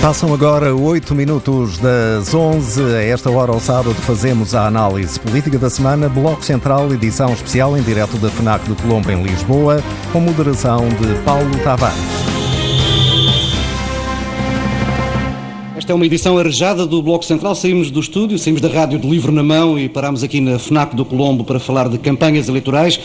Passam agora 8 minutos das 11. A esta hora, ao sábado, fazemos a análise política da semana, Bloco Central, edição especial em direto da FNAC do Colombo, em Lisboa, com moderação de Paulo Tavares. Esta é uma edição arejada do Bloco Central. Saímos do estúdio, saímos da rádio de livro na mão e parámos aqui na FNAC do Colombo para falar de campanhas eleitorais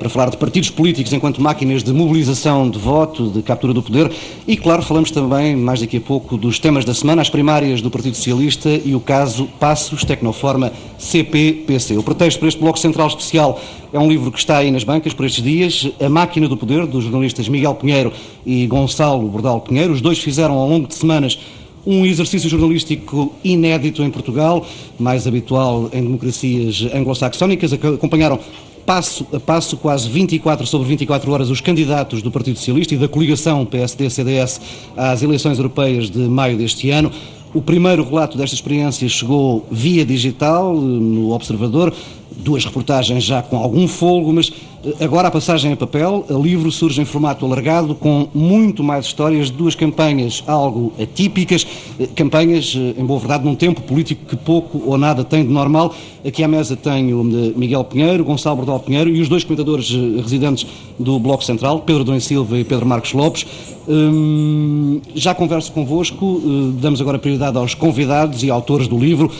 para falar de partidos políticos enquanto máquinas de mobilização de voto, de captura do poder e, claro, falamos também, mais daqui a pouco, dos temas da semana, as primárias do Partido Socialista e o caso Passos Tecnoforma CP-PC. O pretexto para este Bloco Central Especial é um livro que está aí nas bancas por estes dias, A Máquina do Poder, dos jornalistas Miguel Pinheiro e Gonçalo Bordal Pinheiro. Os dois fizeram ao longo de semanas um exercício jornalístico inédito em Portugal, mais habitual em democracias anglo-saxónicas. Acompanharam passo a passo, quase 24 sobre 24 horas, os candidatos do Partido Socialista e da coligação PSD-CDS às eleições europeias de maio deste ano. O primeiro relato desta experiência chegou via digital, no Observador, duas reportagens já com algum folgo, mas eh, agora a passagem a papel, o livro surge em formato alargado com muito mais histórias de duas campanhas algo atípicas, eh, campanhas, eh, em boa verdade, num tempo político que pouco ou nada tem de normal. Aqui à mesa tenho Miguel Pinheiro, Gonçalo Bordal Pinheiro e os dois comentadores residentes do Bloco Central, Pedro Dom Silva e Pedro Marcos Lopes. Hum, já converso convosco, damos agora prioridade aos convidados e autores do livro.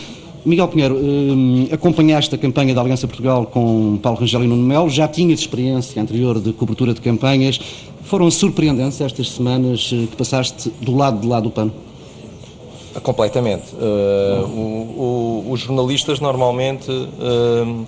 Miguel Pinheiro, eh, acompanhaste a campanha da Aliança Portugal com Paulo Rangel e Nuno Melo, já tinhas experiência anterior de cobertura de campanhas. Foram surpreendentes estas semanas eh, que passaste do lado de lá do pano? Completamente. Uh, o, o, os jornalistas normalmente. Uh,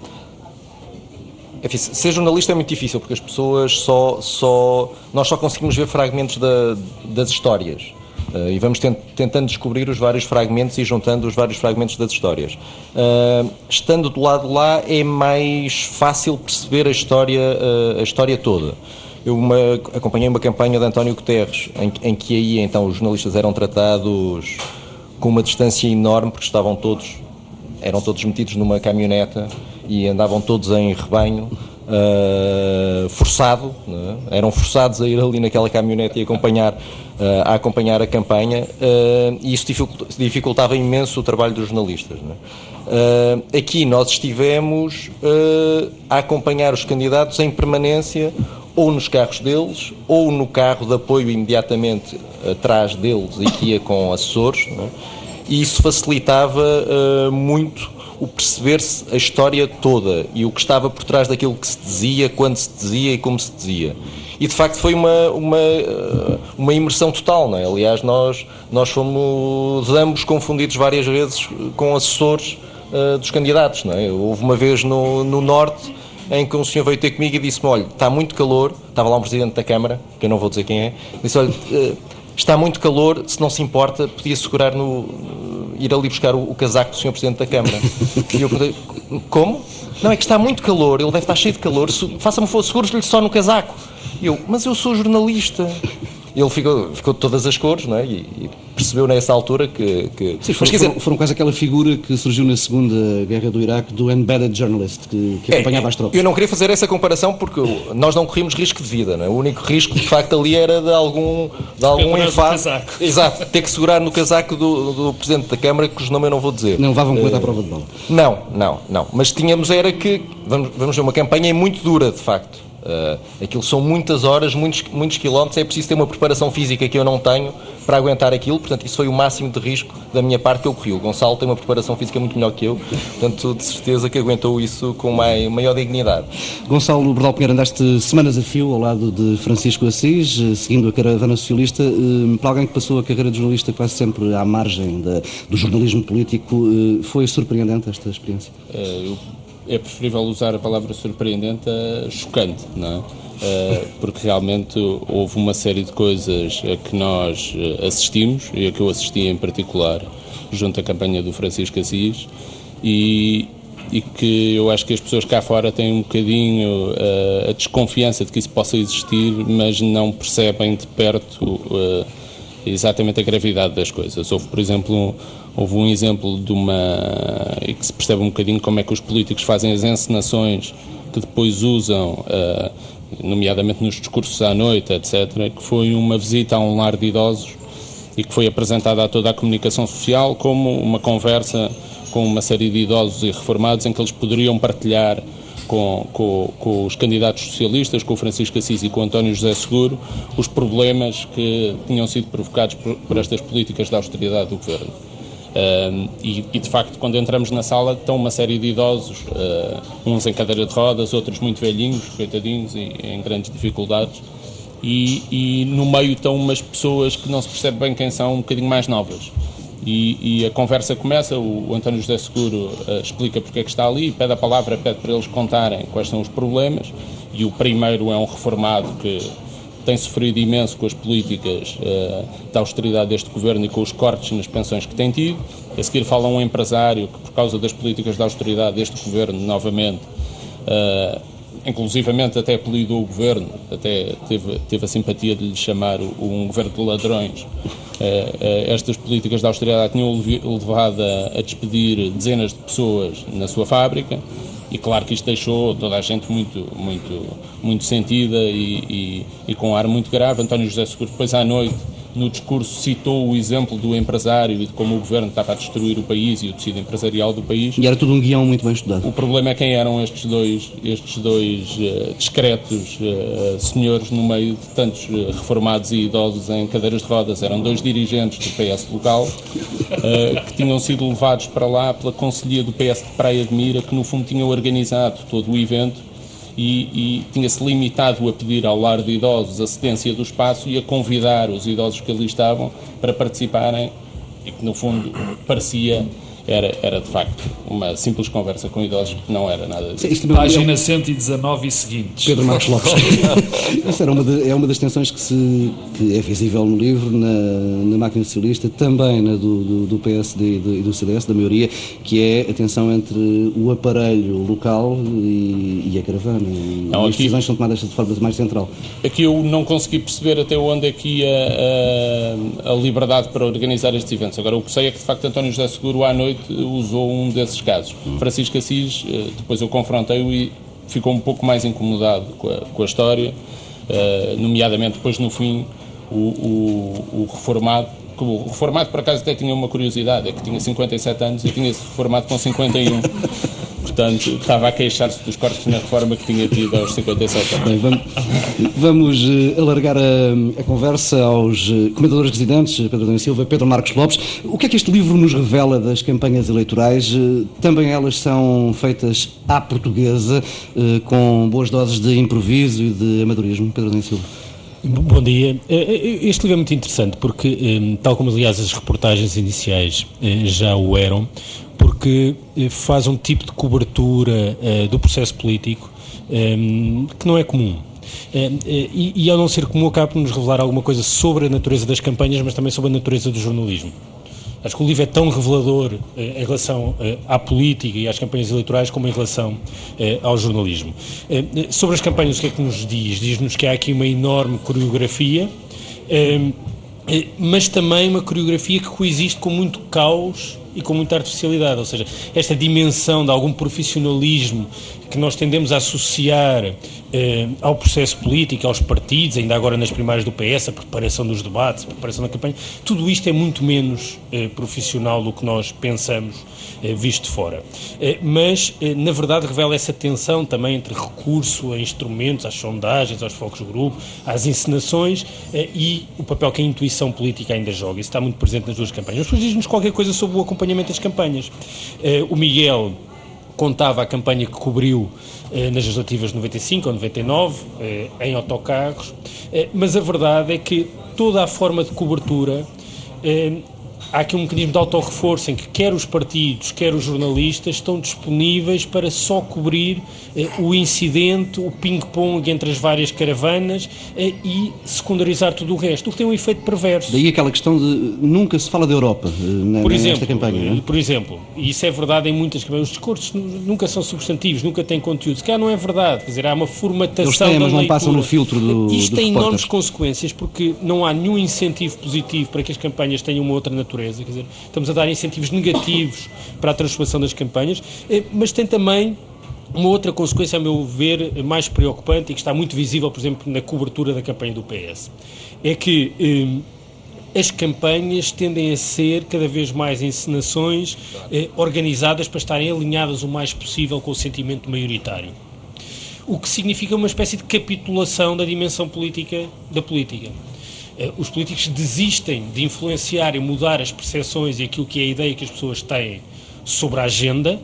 enfim, ser jornalista é muito difícil porque as pessoas só. só nós só conseguimos ver fragmentos da, das histórias. Uh, e vamos tent tentando descobrir os vários fragmentos e juntando os vários fragmentos das histórias. Uh, estando do lado de lá é mais fácil perceber a história, uh, a história toda. Eu uma, acompanhei uma campanha de António Guterres, em, em, que aí então os jornalistas eram tratados com uma distância enorme, porque estavam todos, eram todos metidos numa caminhoneta e andavam todos em rebanho, uh, forçado, é? eram forçados a ir ali naquela caminhonete e acompanhar, uh, a acompanhar a campanha, uh, e isso dificultava imenso o trabalho dos jornalistas. É? aqui nós estivemos a acompanhar os candidatos em permanência ou nos carros deles, ou no carro de apoio imediatamente atrás deles e que ia com assessores, é? e isso facilitava muito o perceber-se a história toda e o que estava por trás daquilo que se dizia, quando se dizia e como se dizia. E de facto foi uma, uma, eh, uma imersão total, não é? Aliás, nós, nós fomos ambos confundidos várias vezes com assessores uh, dos candidatos, não é? Houve uma vez no, no Norte em que um senhor veio ter comigo e disse-me: Olha, está muito calor. Estava lá um presidente da Câmara, que eu não vou dizer quem é. Disse: Olha, está muito calor, se não se importa, podia segurar no, ir ali buscar o, o casaco do Sr. Presidente da Câmara. e eu perguntei, como? Não, é que está muito calor, ele deve estar cheio de calor, faça-me for seguros-lhe só no casaco. E eu, mas eu sou jornalista. Ele ficou, ficou de todas as cores, não é? E, e percebeu nessa altura que. que... Sim, foram, foram, foram, quase aquela figura que surgiu na Segunda Guerra do Iraque do embedded journalist, que, que é, acompanhava é, as tropas. Eu não queria fazer essa comparação porque nós não corríamos risco de vida, não é? O único risco, de facto, ali era de algum, de algum enfado. Exato, ter que segurar no casaco do, do Presidente da Câmara, cujo nome eu não vou dizer. Não levavam uh, à prova de bala. Não, não, não. Mas tínhamos era que. Vamos, vamos ver, uma campanha muito dura, de facto Uh, aquilo são muitas horas, muitos, muitos quilómetros, é preciso ter uma preparação física que eu não tenho para aguentar aquilo, portanto, isso foi o máximo de risco da minha parte que eu corri. O Gonçalo tem uma preparação física muito melhor que eu, portanto, de certeza que aguentou isso com mai, maior dignidade. Gonçalo Bordal Pinheiro, andaste semanas a fio ao lado de Francisco Assis, eh, seguindo a caravana socialista. Uh, para alguém que passou a carreira de jornalista quase sempre à margem da, do jornalismo político, uh, foi surpreendente esta experiência? eu é preferível usar a palavra surpreendente a chocante, não é? Uh, porque realmente houve uma série de coisas a que nós eh, assistimos, e a que eu assisti em particular, junto à campanha do Francisco Assis, e, e que eu acho que as pessoas cá fora têm um bocadinho uh, a desconfiança de que isso possa existir, mas não percebem de perto uh, exatamente a gravidade das coisas. Houve, por exemplo, houve um exemplo de uma. e que se percebe um bocadinho como é que os políticos fazem as encenações que depois usam, uh, nomeadamente nos discursos à noite, etc., que foi uma visita a um lar de idosos e que foi apresentada a toda a comunicação social como uma conversa com uma série de idosos e reformados em que eles poderiam partilhar com, com, com, os candidatos socialistas, com o Francisco Assis e com o António José Seguro, os problemas que tinham sido provocados por, por estas políticas de austeridade do governo. Uh, e, e, de facto, quando entramos na sala, estão uma série de idosos, uh, uns em cadeira de rodas, outros muito velhinhos, coitadinhos, e em grandes dificuldades. E, e, no meio estão umas pessoas que não se percebe bem quem são, um bocadinho mais novas. E, e a conversa começa, o, o António José Seguro uh, explica porque é que está ali, pede a palavra, pede para eles contarem quais são os problemas. E o primeiro é um reformado que tem sofrido imenso com as políticas uh, da austeridade deste governo e com os cortes nas pensões que tem tido. A seguir fala um empresário que, por causa das políticas da austeridade deste governo, novamente, uh, inclusivamente até apelidou o governo, até teve, teve a simpatia de lhe chamar um governo de ladrões. Uh, estas políticas da austeridade tinham levado a despedir dezenas de pessoas na sua fábrica. E claro que isto deixou toda a gente muito, muito, muito sentida e, e, e com um ar muito grave. António José Seguro, depois à noite, no discurso citou o exemplo do empresário e de como o governo estava a destruir o país e o tecido empresarial do país. E era tudo um guião muito bem estudado. O problema é quem eram estes dois, estes dois uh, discretos uh, senhores no meio de tantos uh, reformados e idosos em cadeiras de rodas. Eram dois dirigentes do PS local que tinham sido levados para lá pela Conselhia do PS de Praia de Mira, que no fundo tinham organizado todo o evento e, e tinha-se limitado a pedir ao lar de idosos a cedência do espaço e a convidar os idosos que ali estavam para participarem e que no fundo parecia era, era de facto uma simples conversa com idosos que não era nada disso. Página 119 e seguintes. Pedro Marcos Lopes. Essa era uma de, é uma das tensões que, se, que é visível no livro, na, na máquina socialista, também na do, do, do PSD e do, do, CDS, da maioria, que é a tensão entre o aparelho local e, e a caravana. E não, as decisões são tomadas de forma mais central. Aqui eu não consegui perceber até onde é que ia a, a, a liberdade para organizar estes eventos. Agora, o que sei é que, de facto, António José Seguro, à noite, noite usou um desses casos. Francisco Assis, eh, depois eu confrontei-o e ficou um pouco mais incomodado com a, com a história, uh, nomeadamente depois no fim o, o, o reformado o reformado por acaso até tinha uma curiosidade, é que tinha 57 anos e tinha-se reformado com 51. Portanto, estava a queixar-se dos cortes na reforma que tinha tido aos 57 anos. Bem, vamos, vamos uh, alargar a, a, conversa aos uh, comentadores residentes, Pedro Daniel Silva, Pedro Marcos Lopes. O que é que este livro nos revela das campanhas eleitorais? Uh, também elas são feitas à portuguesa, com boas doses de improviso e de amadorismo. Pedro Daniel Silva. Bom dia. Este livro é muito interessante porque, tal como aliás as reportagens iniciais já o eram, porque eh, faz um tipo de cobertura uh, do processo político um, ehm, que não é comum. Uh, e, e, ao não ser comum, acaba por nos revelar alguma coisa sobre a natureza das campanhas, mas também sobre a natureza do jornalismo. Acho que o livro é tão revelador em relação à política e às campanhas eleitorais como em relação ao jornalismo. sobre as campanhas, o que é que nos diz? Diz-nos que há aqui uma enorme coreografia, ehm, mas também uma coreografia que coexiste com muito caos e com muita artificialidade, ou seja, esta dimensão de algum profissionalismo que nós tendemos a associar eh, ao processo político, aos partidos, ainda agora nas primárias do PS, a preparação dos debates, a preparação da campanha, tudo isto é muito menos eh, profissional do que nós pensamos eh, visto de fora. Eh, mas, eh, na verdade, revela essa tensão também entre recurso a instrumentos, às sondagens, aos focos de grupo, às encenações eh, e o papel que a intuição política ainda joga. Isso está muito presente nas duas campanhas. Mas depois diz-nos qualquer coisa sobre o acompanhamento das campanhas. o Miguel contava a campanha que cobriu eh, nas legislativas de 95 ou 99, eh, em autocarros, eh, mas a verdade é que toda a forma de cobertura eh, há aqui um mecanismo de autorreforço em que quer os partidos, quer os jornalistas estão disponíveis para só cobrir eh, o incidente, o ping-pong entre as várias caravanas eh, e secundarizar tudo o resto, o que tem um efeito perverso. Daí aquela questão de nunca se fala da Europa eh, na, por exemplo, nesta campanha. É? Por exemplo, e isso é verdade em muitas campanhas, os discursos nunca são substantivos, nunca têm conteúdo. Se calhar não é verdade, quer dizer, há uma formatação Eles têm, mas não passam no filtro do Isto tem repórter. enormes consequências porque não há nenhum incentivo positivo para que as campanhas tenham uma outra natureza natureza. Quer dizer, estamos a dar incentivos negativos para a transformação das campanhas, eh, mas tem também uma outra consequência, a meu ver, mais preocupante e que está muito visível, por exemplo, na cobertura da campanha do PS. É que eh, as campanhas tendem a ser cada vez mais encenações eh, organizadas para estarem alinhadas o mais possível com o sentimento maioritário. O que significa uma espécie de capitulação da dimensão política da política. Eh, os políticos desistem de influenciar e mudar as percepções e aquilo que é a ideia que as pessoas têm sobre a agenda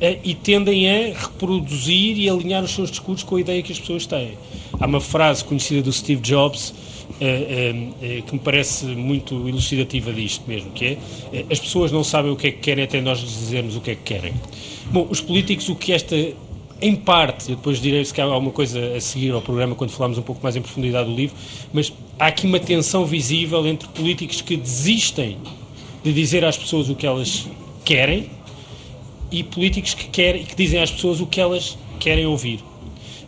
eh, e tendem a reproduzir e alinhar os seus discursos com a ideia que as pessoas têm. Há uma frase conhecida do Steve Jobs eh, que me parece muito elucidativa disto mesmo, que é as pessoas não sabem o que é que querem até nós lhes dizermos o que é que querem. Bom, os políticos, o que esta em parte, depois direi se há alguma coisa a seguir ao programa quando falarmos um pouco mais em profundidade do livro, mas há aqui uma tensão visível entre políticos que desistem de dizer às pessoas o que elas querem e políticos que, querem, que dizem às pessoas o que elas querem ouvir.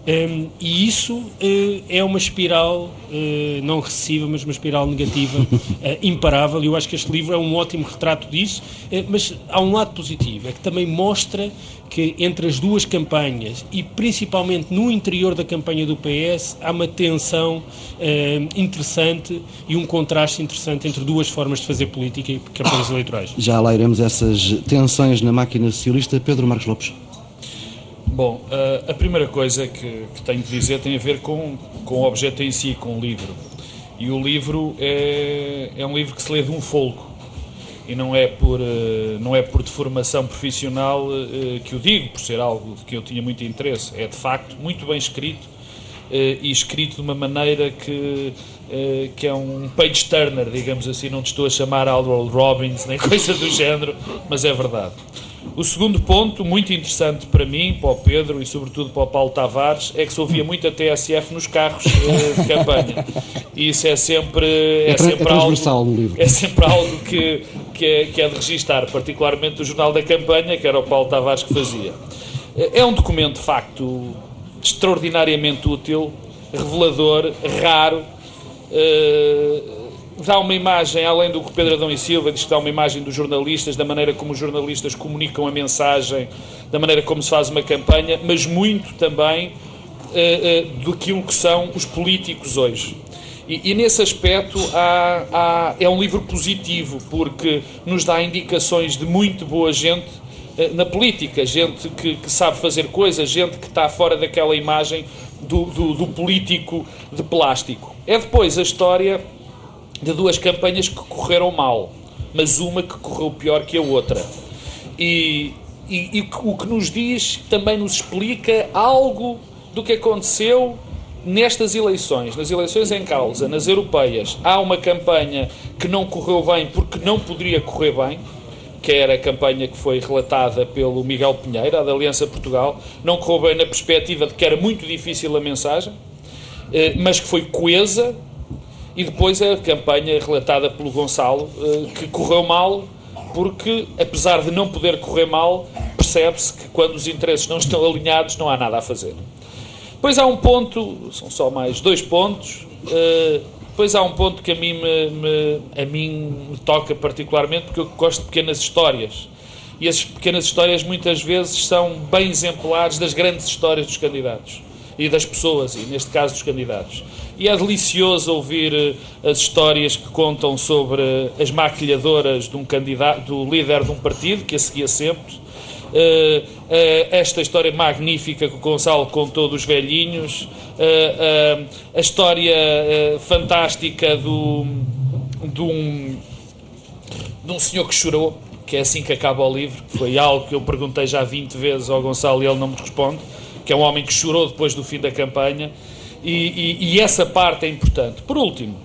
Um, e isso uh, é uma espiral uh, não recessiva, mas uma espiral negativa uh, imparável. E eu acho que este livro é um ótimo retrato disso. mas há um lado positivo, é que também mostra que entre as duas campanhas e principalmente no interior da campanha do PS há uma tensão interessante e um contraste interessante entre duas formas de fazer política e campanhas eleitorais. Já lá iremos essas tensões na máquina socialista. Pedro Marcos Lopes. Bom, uh, a primeira coisa que, que, tenho que dizer tem a ver com, com o objeto em si, com o livro. E o livro é, é um livro que se lê de um folgo. E não é por, uh, não é por deformação profissional uh, que o digo, por ser algo de que eu tinha muito interesse. É de facto muito bem escrito e escrito de uma maneira que, que é um page turner, digamos assim. Não te estou a chamar Aldwell Robbins nem coisa do género, mas é verdade. O segundo ponto, muito interessante para mim, para o Pedro e sobretudo para o Paulo Tavares, é que se ouvia muito a TSF nos carros eh, de campanha. E isso é sempre, é, é sempre é algo, no livro. É sempre algo que, que, é, que é de registar, particularmente o Jornal da Campanha, que era o Paulo Tavares que fazia. É, é um documento, de facto, extraordinariamente útil, revelador, raro. Uh, dá uma imagem, além do que Pedro Adão e Silva diz que dá uma imagem dos jornalistas, da maneira como os jornalistas comunicam a mensagem, da maneira como se faz uma campanha, mas muito também uh, uh, do que que são os políticos hoje. E, e nesse aspecto há, há, é um livro positivo, porque nos dá indicações de muito boa gente uh, na política, gente que, que, sabe fazer coisas, gente que está fora daquela imagem do, do, do político de plástico. É depois a história de duas campanhas que correram mal, mas uma que correu pior que a outra. E, e, e o que nos diz também nos explica algo do que aconteceu nestas eleições, nas eleições em causa, nas europeias. Há uma campanha que não correu bem porque não poderia correr bem, que era a campanha que foi relatada pelo Miguel Pinheiro, da Aliança Portugal. Não correu bem na perspectiva de que era muito difícil a mensagem, eh, mas que foi coesa, e depois a campanha relatada pelo Gonçalo, eh, que correu mal, porque, apesar de não poder correr mal, percebe-se que quando os interesses não estão alinhados não há nada a fazer. Depois há um ponto, são só mais dois pontos, eh, depois há um ponto que a mim me, me, a mim me toca particularmente, porque eu gosto de pequenas histórias. E essas pequenas histórias muitas vezes são bem exemplares das grandes histórias dos candidatos e das pessoas, e neste caso dos candidatos. E é delicioso ouvir eh, as histórias que contam sobre as maquilhadoras de um candidato, do líder de um partido, que a seguia sempre. Uh, uh, esta história magnífica que o Gonçalo contou dos velhinhos, uh, a história fantástica do, de, um, de um senhor que chorou, que é assim que acaba o livro, que foi algo que eu perguntei já 20 vezes ao Gonçalo e ele não me responde, que é um homem que chorou depois do fim da campanha e, e, e essa parte é importante. Por último,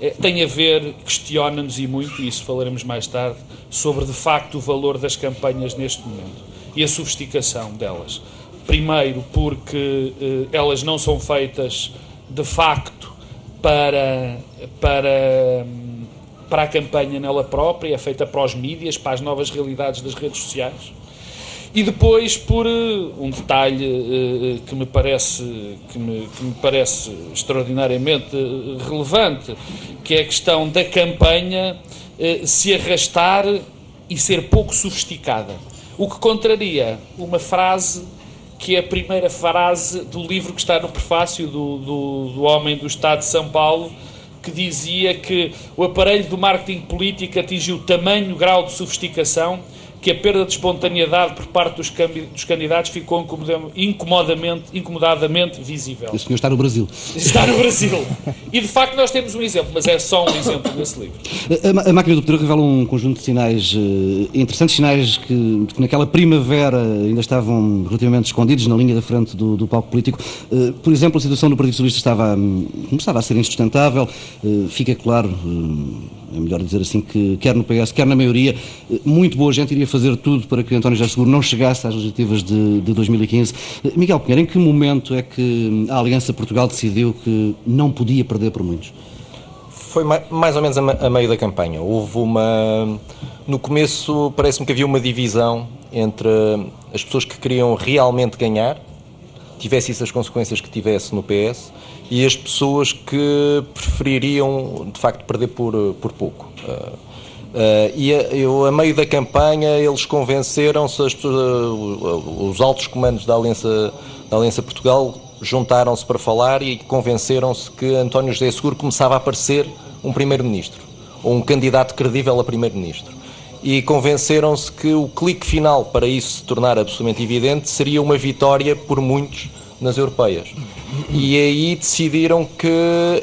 é, tem a ver, questiona-nos e muito, e isso falaremos mais tarde, sobre de facto o valor das campanhas neste momento e a sofisticação delas. Primeiro, porque eh, elas não são feitas de facto para, para, para a campanha nela própria, é feita para os mídias, para as novas realidades das redes sociais e depois por uh, um detalhe uh, que, me parece, que, me, que me parece extraordinariamente relevante, que é a questão da campanha se arrastar e ser pouco sofisticada. O que contraria uma frase que é a primeira frase do livro que está no prefácio do, do, do Homem do Estado de São Paulo, que dizia que o aparelho do marketing político atingiu tamanho grau de sofisticação que a perda de espontaneidade por parte dos, dos candidatos ficou incomodamente, incomodadamente visível. O senhor está no Brasil. Está no Brasil. E de facto nós temos um exemplo, mas é só um exemplo desse livro. A, a máquina do poder revela um conjunto de sinais uh, interessantes, sinais que, que, naquela primavera ainda estavam relativamente escondidos na linha da frente do, do palco político. Uh, por exemplo, a situação do Partido Socialista estava, um, começava a ser insustentável. Uh, fica claro é melhor dizer assim, que quer no PS, quer na maioria, muito boa gente iria fazer tudo para que António José Seguro não chegasse às legislativas de, de 2015. Miguel Pinheiro, em que momento é que a Aliança Portugal decidiu que não podia perder por muitos? Foi mais ou menos a meio da campanha. Houve uma. No começo, parece-me que havia uma divisão entre as pessoas que queriam realmente ganhar, tivesse isso as consequências que tivesse no PS, e as pessoas que prefeririam, de facto, perder por, por pouco. Uh, e a, eu, a meio da campanha, eles convenceram-se, uh, os altos comandos da Aliança, da Aliança Portugal juntaram-se para falar e convenceram-se que António José Seguro começava a aparecer um primeiro-ministro, ou um candidato credível a primeiro-ministro. E convenceram-se que o clique final para isso se tornar absolutamente evidente seria uma vitória por muitos nas europeias. E aí decidiram que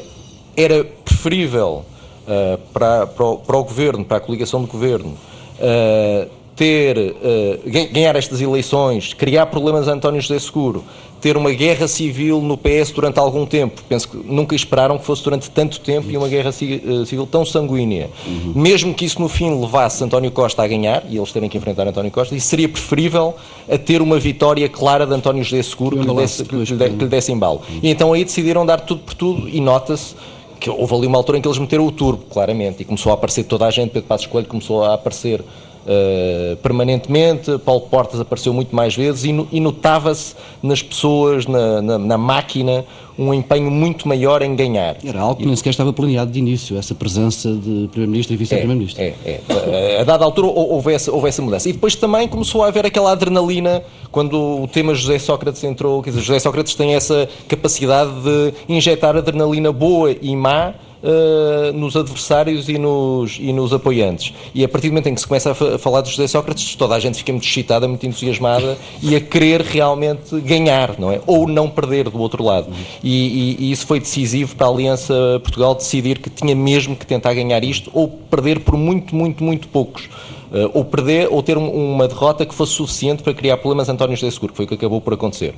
era preferível uh, para, para o, para, o, governo, para a coligação de governo, uh, ter, uh, ganhar estas eleições, criar problemas a António José Seguro, ter uma guerra civil no PS durante algum tempo. Penso que nunca esperaram que fosse durante tanto tempo e uma guerra civil tão sanguínea. Uhum. Mesmo que isso no fim levasse António Costa a ganhar, e eles terem que enfrentar António Costa, isso seria preferível a ter uma vitória clara de António José Seguro que lhe, desse, que, lhe, que lhe desse embalo. Uhum. E então aí decidiram dar tudo por tudo e nota-se que houve ali uma altura em que eles meteram o turbo, claramente, e começou a aparecer toda a gente, Pedro Passos Coelho começou a aparecer uh, permanentemente, Paulo Portas apareceu muito mais vezes e, e notava-se nas pessoas, na, na, na, máquina, um empenho muito maior em ganhar. Era algo que nem sequer estava planeado de início, essa presença de Primeiro-Ministro e Vice-Primeiro-Ministro. É, é, é. A dada altura houve essa, houve essa mudança. E depois também começou a haver aquela adrenalina quando o tema José Sócrates entrou. Quer dizer, José Sócrates tem essa capacidade de injetar adrenalina boa e má uh, nos adversários e nos, e nos apoiantes. E a partir do momento em que se começa a, a falar de José Sócrates, toda a gente fica muito excitada, muito entusiasmada e a querer realmente ganhar, não é? Ou não perder do outro lado. E, e, e isso foi decisivo para a Aliança Portugal decidir que tinha mesmo que tentar ganhar isto ou perder por muito, muito, muito poucos. Uh, ou perder ou ter um, uma derrota que fosse suficiente para criar problemas a António José Seguro, que foi o que acabou por acontecer.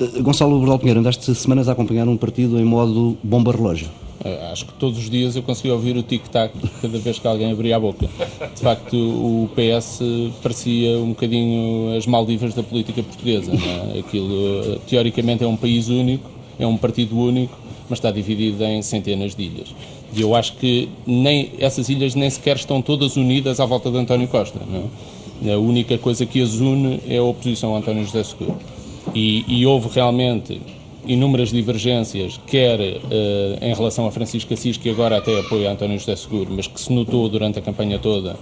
Uh, Gonçalo Bordal Pinheiro, andaste semanas a acompanhar um partido em modo bomba-relógio. Eh, acho que todos os dias eu conseguia ouvir o tic-tac cada vez que alguém abria a boca. De facto, o PS parecia um bocadinho as Maldivas da política portuguesa. É? Aquilo, eh, teoricamente, é um país único, é um partido único, mas está dividido em centenas de ilhas. E eu acho que nem, essas ilhas nem sequer estão todas unidas à volta de António Costa. É? A única coisa que as une é a oposição a António José Seguro. E, e houve realmente inúmeras divergências, quer uh, em relação a Francisco Assis, que agora até apoia António José Seguro, mas que se notou durante a campanha toda.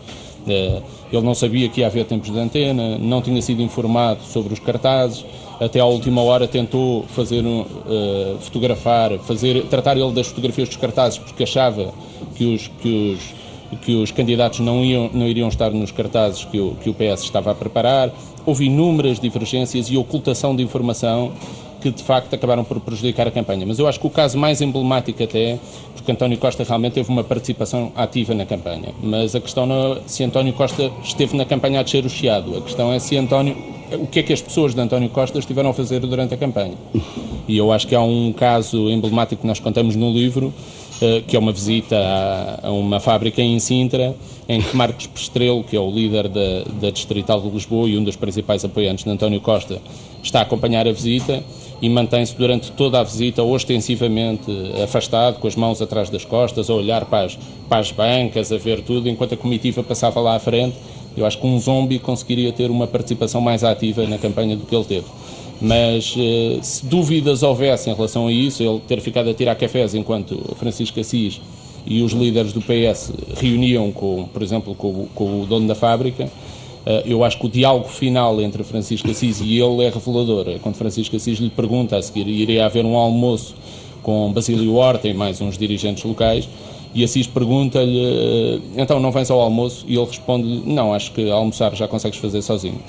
Uh, ele não sabia que ia haver tempos de antena, não tinha sido informado sobre os cartazes, até à última hora tentou fazer uh, fotografar, fazer, tratar ele das fotografias dos cartazes, porque achava que os, que os que os candidatos não, iam, não iriam estar nos cartazes que o, que o PS estava a preparar. Houve inúmeras divergências e ocultação de informação que de facto acabaram por prejudicar a campanha. Mas eu acho que o caso mais emblemático até, porque António Costa realmente teve uma participação ativa na campanha. Mas a questão não é se António Costa esteve na campanha a descer o chiado. A questão é se António. O que é que as pessoas de António Costa estiveram a fazer durante a campanha? E eu acho que há um caso emblemático que nós contamos no livro, eh, que é uma visita a, uma fábrica em Sintra, em que Marcos Pestrelo, que é o líder da, da Distrital de Lisboa e um dos principais apoiantes de António Costa, está a acompanhar a visita e mantém-se durante toda a visita ostensivamente afastado, com as mãos atrás das costas, a olhar para as, para as bancas, a ver tudo, enquanto a comitiva passava lá à frente. Eu acho que um zombie conseguiria ter uma participação mais ativa na campanha do que ele teve. Mas eh, se dúvidas houvesse em relação a isso, ele ter ficado a tirar cafés enquanto Francisco Assis e os líderes do PS reuniam, com, por exemplo, com, com o dono da fábrica, eu acho que o diálogo final entre Francisco Assis e ele é revelador. É quando Francisco Assis lhe pergunta a seguir, iria haver um almoço com Basílio Horta e mais uns dirigentes locais. E Assis pergunta-lhe, então não vens ao almoço? E ele responde não, acho que almoçar já consegues fazer sozinho.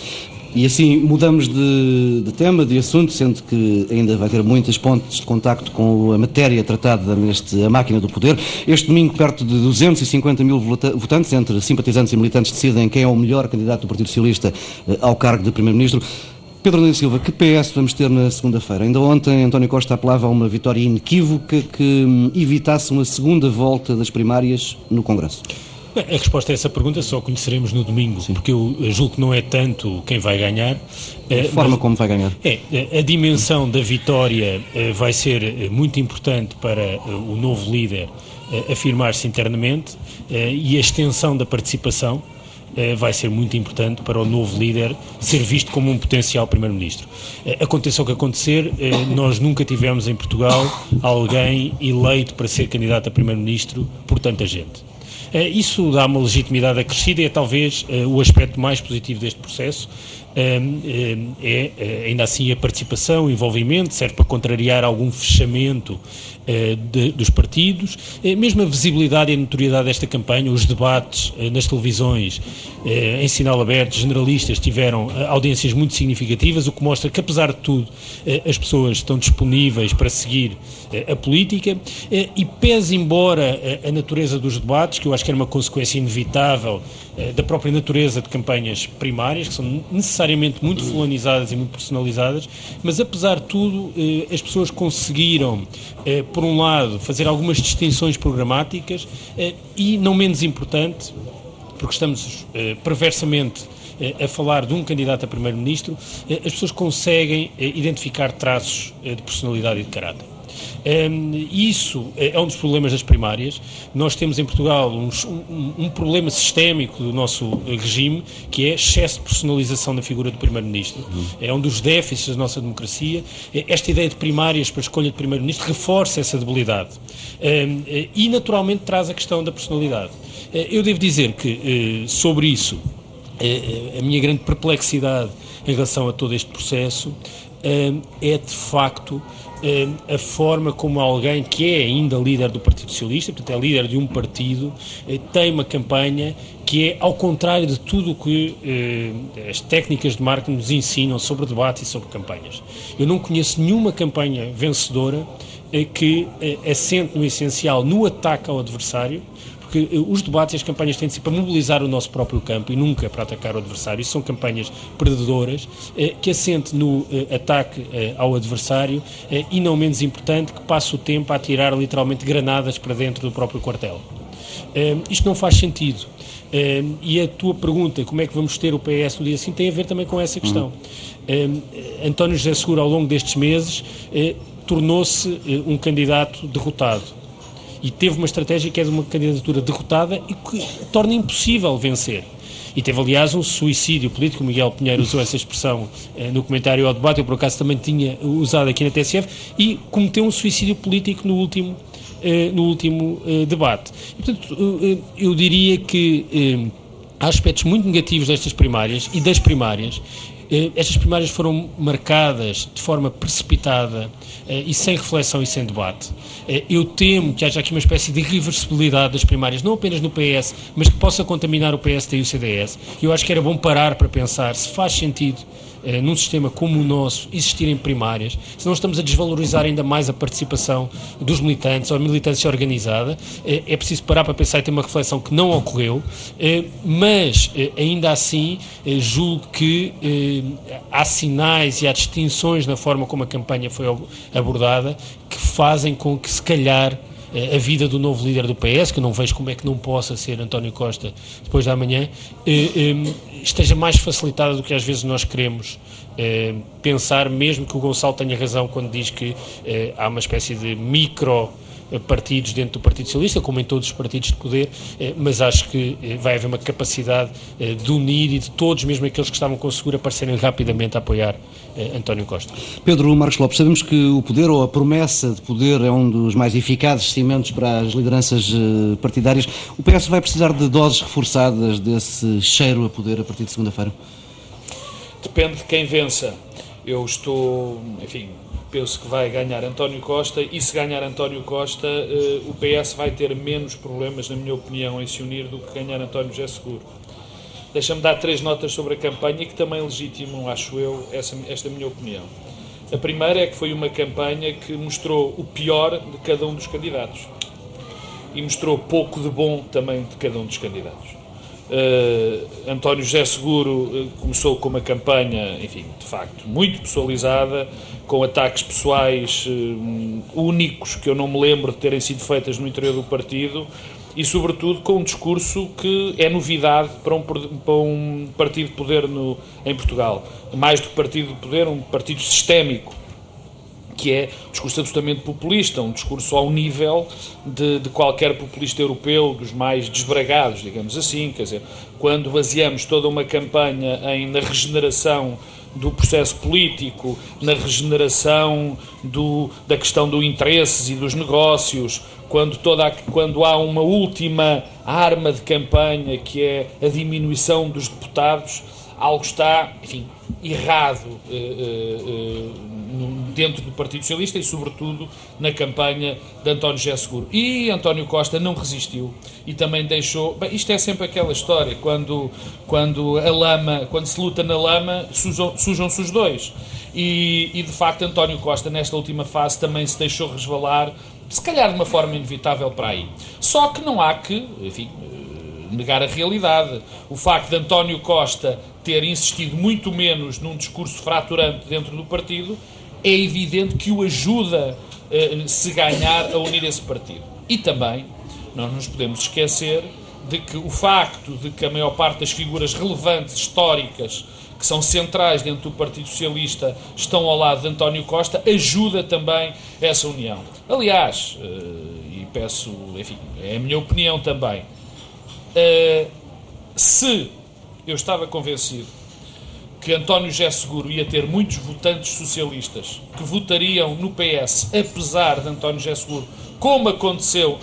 E assim mudamos de, de, tema, de assunto, sendo que ainda vai ter muitas pontes de contacto com a matéria tratada neste A Máquina do Poder. Este domingo, perto de 250 mil votantes, entre simpatizantes e militantes, decidem quem é o melhor candidato do Partido Socialista eh, ao cargo de Primeiro-Ministro. Pedro Nunes Silva, que PS vamos ter na segunda-feira? Ainda ontem António Costa apelava a uma vitória inequívoca que hum, evitasse uma segunda volta das primárias no Congresso. A resposta a essa pergunta só conheceremos no domingo, Sim. porque eu julgo que não é tanto quem vai ganhar. A eh, forma como vai ganhar. É, a dimensão da vitória eh, vai ser eh, muito importante para o novo líder afirmar-se internamente e a extensão da participação vai ser muito importante para o novo líder ser visto como um potencial primeiro-ministro. Aconteça o que acontecer, nós nunca tivemos em Portugal alguém eleito para ser candidato a primeiro-ministro por tanta gente. Eh, isso dá uma legitimidade acrescida e é talvez eh, o aspecto mais positivo deste processo. Eh, é, ainda assim, a participação, o envolvimento, serve para contrariar algum fechamento dos partidos, mesmo a visibilidade e a notoriedade desta campanha, os debates nas televisões em sinal aberto, generalistas, tiveram audiências muito significativas, o que mostra que, apesar de tudo, as pessoas estão disponíveis para seguir a política e pese embora a natureza dos debates, que eu acho que era uma consequência inevitável da própria natureza de campanhas primárias, que são necessariamente muito fulanizadas e muito personalizadas, mas apesar de tudo, as pessoas conseguiram por um lado, fazer algumas distinções programáticas eh, e, não menos importante, porque estamos eh, perversamente eh, a falar de um candidato a primeiro-ministro, as pessoas conseguem identificar traços de personalidade e de caráter. Um, isso é um dos problemas das primárias. Nós temos em Portugal um, um, um, problema sistémico do nosso regime, que é excesso de personalização da figura do Primeiro-Ministro. Uhum. É um dos déficits da nossa democracia. Esta ideia de primárias para a escolha de Primeiro-Ministro reforça essa debilidade. Um, e, naturalmente, traz a questão da personalidade. Eh, eu devo dizer que, eh, sobre isso, eh, a minha grande perplexidade em relação a todo este processo é, de facto, a forma como alguém que é ainda líder do Partido Socialista, portanto é líder de um partido, eh, tem uma campanha que é ao contrário de tudo o que eh, as técnicas de marketing nos ensinam sobre debate e sobre campanhas. Eu não conheço nenhuma campanha vencedora que assente no essencial no ataque ao adversário porque eh, os debates e as campanhas têm de ser para mobilizar o nosso próprio campo e nunca para atacar o adversário. Isso são campanhas predadoras eh, que assente no eh, ataque ao adversário e, não menos importante, que passa o tempo a atirar literalmente granadas para dentro do próprio quartel. Isto não faz sentido. E a tua pergunta, como é que vamos ter o PS no dia assim, tem a ver também com essa questão. Uhum. António José Seguro, ao longo destes meses, tornou-se um candidato derrotado e teve uma estratégia que é de uma candidatura derrotada e que torna impossível vencer. E teve, aliás, um suicídio político. O Miguel Pinheiro usou essa expressão eh, no comentário ao debate, eu por acaso também tinha usado aqui na TSF, e cometeu um suicídio político no último, eh, no último eh, debate. E, portanto, eh, eu diria que eh, há aspectos muito negativos destas primárias e das primárias eh, estas primárias foram marcadas de forma precipitada eh, e sem reflexão e sem debate. Eh, eu temo que haja aqui uma espécie de irreversibilidade das primárias, não apenas no PS, mas que possa contaminar o PSD e o CDS. Eu acho que era bom parar para pensar se faz sentido eh, num sistema como o nosso, existirem primárias, se não estamos a desvalorizar ainda mais a participação dos militantes ou a militância organizada, eh, é preciso parar para pensar e ter uma reflexão que não ocorreu, eh, mas ainda assim julgo que há sinais e há distinções na forma como a campanha foi abordada que fazem com que, se calhar, a vida do novo líder do PS, que não vejo como é que não possa ser António Costa depois da manhã, esteja mais facilitada do que às vezes nós queremos eh, pensar, mesmo que o Gonçalo tenha razão quando diz que eh, há uma espécie de micro eh, partidos dentro do Partido Socialista, como em todos os partidos de poder, eh, mas acho que eh, vai haver uma capacidade de unir e de todos, mesmo aqueles que estavam com seguro, aparecerem rapidamente a apoiar António Costa. Pedro Marcos Lopes, sabemos que o poder ou a promessa de poder é um dos mais eficazes cimentos para as lideranças partidárias. O PS vai precisar de doses reforçadas desse cheiro a poder a partir de segunda-feira? Depende de quem vença. Eu estou, enfim, penso que vai ganhar António Costa e se ganhar António Costa, eh, o PS vai ter menos problemas, na minha opinião, em se unir do que ganhar António José Seguro. Deixa-me dar três notas sobre a campanha que também legitimam, acho eu, essa, esta minha opinião. A primeira é que foi uma campanha que mostrou o pior de cada um dos candidatos e mostrou pouco de bom também de cada um dos candidatos. Uh, António José Seguro uh, começou com uma campanha, enfim, de facto, muito pessoalizada, com ataques pessoais uh, únicos que eu não me lembro de terem sido feitas no interior do partido e, sobretudo, com um discurso que é novidade para um, para um partido de poder no, em Portugal. Mais do que partido de poder, um partido sistémico que é um discurso absolutamente populista, um discurso ao nível de, de, qualquer populista europeu, dos mais desbragados, digamos assim. Quer dizer, quando baseamos toda uma campanha em, na regeneração do processo político, na regeneração do, da questão dos interesses e dos negócios, quando, toda quando há uma última arma de campanha que é a diminuição dos deputados, algo está, enfim, errado. Uh, uh, uh, dentro do Partido Socialista e, sobretudo, na campanha de António José Seguro. E António Costa não resistiu e também deixou. Bem, isto é sempre aquela história, quando, quando a lama, quando se luta na lama, sujam-se os dois. E, e, de facto, António Costa, nesta última fase, também se deixou resvalar, se calhar de uma forma inevitável para aí. Só que não há que, enfim, negar a realidade. O facto de António Costa ter insistido muito menos num discurso fraturante dentro do partido é evidente que o ajuda uh, se ganhar a unir esse partido. E também, nós nos podemos esquecer de que o facto de que a maior parte das figuras relevantes, históricas, que são centrais dentro do Partido Socialista, estão ao lado de António Costa, ajuda também essa união. Aliás, uh, e peço, enfim, é a minha opinião também, uh, se eu estava convencido que António José Seguro ia ter muitos votantes socialistas que votariam no PS, apesar de António José Seguro, como aconteceu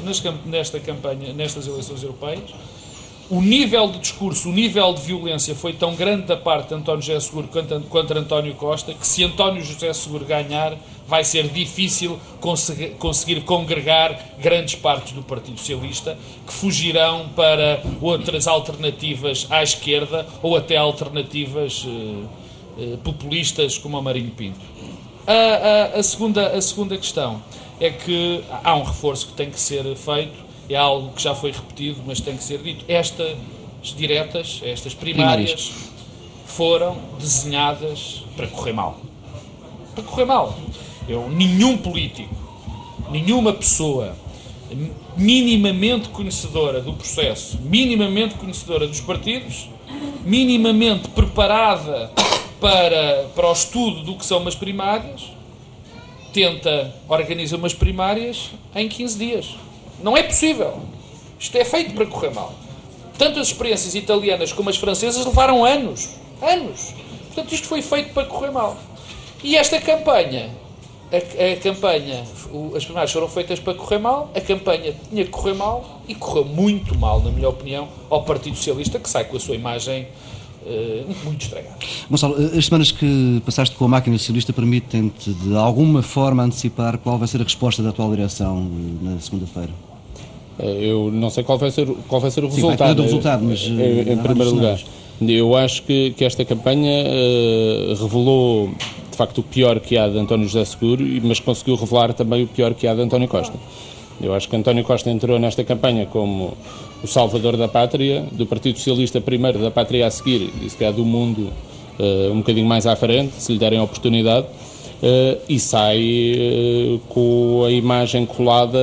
nesta campanha, nestas eleições europeias, o nível de discurso, o nível de violência foi tão grande da parte de António José Seguro contra, contra António Costa que se António José Seguro ganhar vai ser difícil conseguir, congregar grandes partes do Partido Socialista que fugirão para outras alternativas à esquerda ou até alternativas eh, eh, populistas como a Marinho Pinto. A, a, a, segunda, a segunda questão é que há um reforço que tem que ser feito é algo que já foi repetido, mas tem que ser dito. Estas diretas, estas primárias, foram desenhadas para correr mal. Para correr mal. Eu, nenhum político, nenhuma pessoa minimamente conhecedora do processo, minimamente conhecedora dos partidos, minimamente preparada para, para o estudo do que são umas primárias, tenta organizar umas primárias em 15 dias. Não é possível. Isto é feito para correr mal. Tanto as experiências italianas como as francesas levaram anos. Anos. Portanto, isto foi feito para correr mal. E esta campanha, a, a campanha, o, as primárias foram feitas para correr mal, a campanha tinha que correr mal e correu muito mal, na minha opinião, ao Partido Socialista, que sai com a sua imagem Uh, muito estragado. Gonçalo, as semanas que passaste com a máquina socialista permitem-te de alguma forma antecipar qual vai ser a resposta da atual direção eh, na segunda-feira? Eh, eu não sei qual vai ser, qual vai ser o Sim, resultado. Vai resultado, mas em, em primeiro lugar, eu acho que, que esta campanha uh, revelou de facto o pior que há de António José Seguro, mas conseguiu revelar também o pior que há de António Costa. Eu acho que António Costa entrou nesta campanha como o salvador da pátria, do Partido Socialista primeiro, da pátria a seguir, e se calhar do mundo uh, um bocadinho mais à frente, se lhe derem a oportunidade, uh, e sai uh, com a imagem colada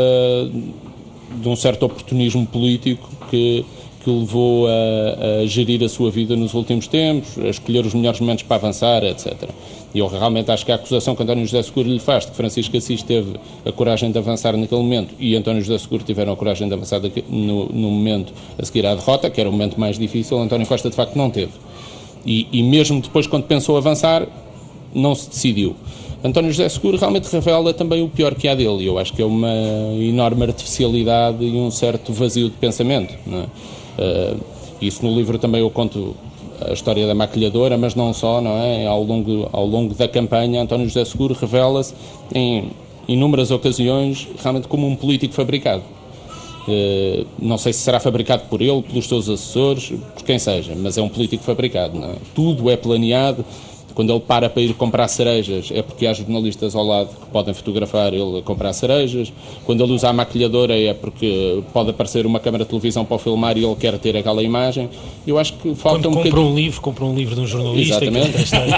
de um certo oportunismo político que, que o levou a, a gerir a sua vida nos últimos tempos, a escolher os melhores momentos para avançar, etc. E eu realmente acho que a acusação que António José Seguro lhe faz de que Francisco Assis teve a coragem de avançar naquele momento e António José Seguro tiveram a coragem de avançar no, no momento a seguir à derrota, que era o momento mais difícil, António Costa de facto não teve. E, e mesmo depois, quando pensou avançar, não se decidiu. António José Seguro realmente revela também o pior que há dele. Eu acho que é uma enorme artificialidade e um certo vazio de pensamento. É? Uh, isso no livro também eu conto a história da maquilhadora, mas não só, não é? Ao longo, ao longo da campanha, António José Seguro revela-se em inúmeras ocasiões realmente como um político fabricado. Uh, não sei se será fabricado por ele, pelos seus assessores, por quem seja, mas é um político fabricado. É? Tudo é planeado, quando ele para para ir comprar cerejas, é porque há jornalistas ao lado que podem fotografar ele a comprar cerejas. Quando ele usa a maquilhadora, é porque pode aparecer uma câmara de televisão para o filmar e ele quer ter aquela imagem. Eu acho que falta quando um compra um livro, compra um livro de um jornalista. Exatamente.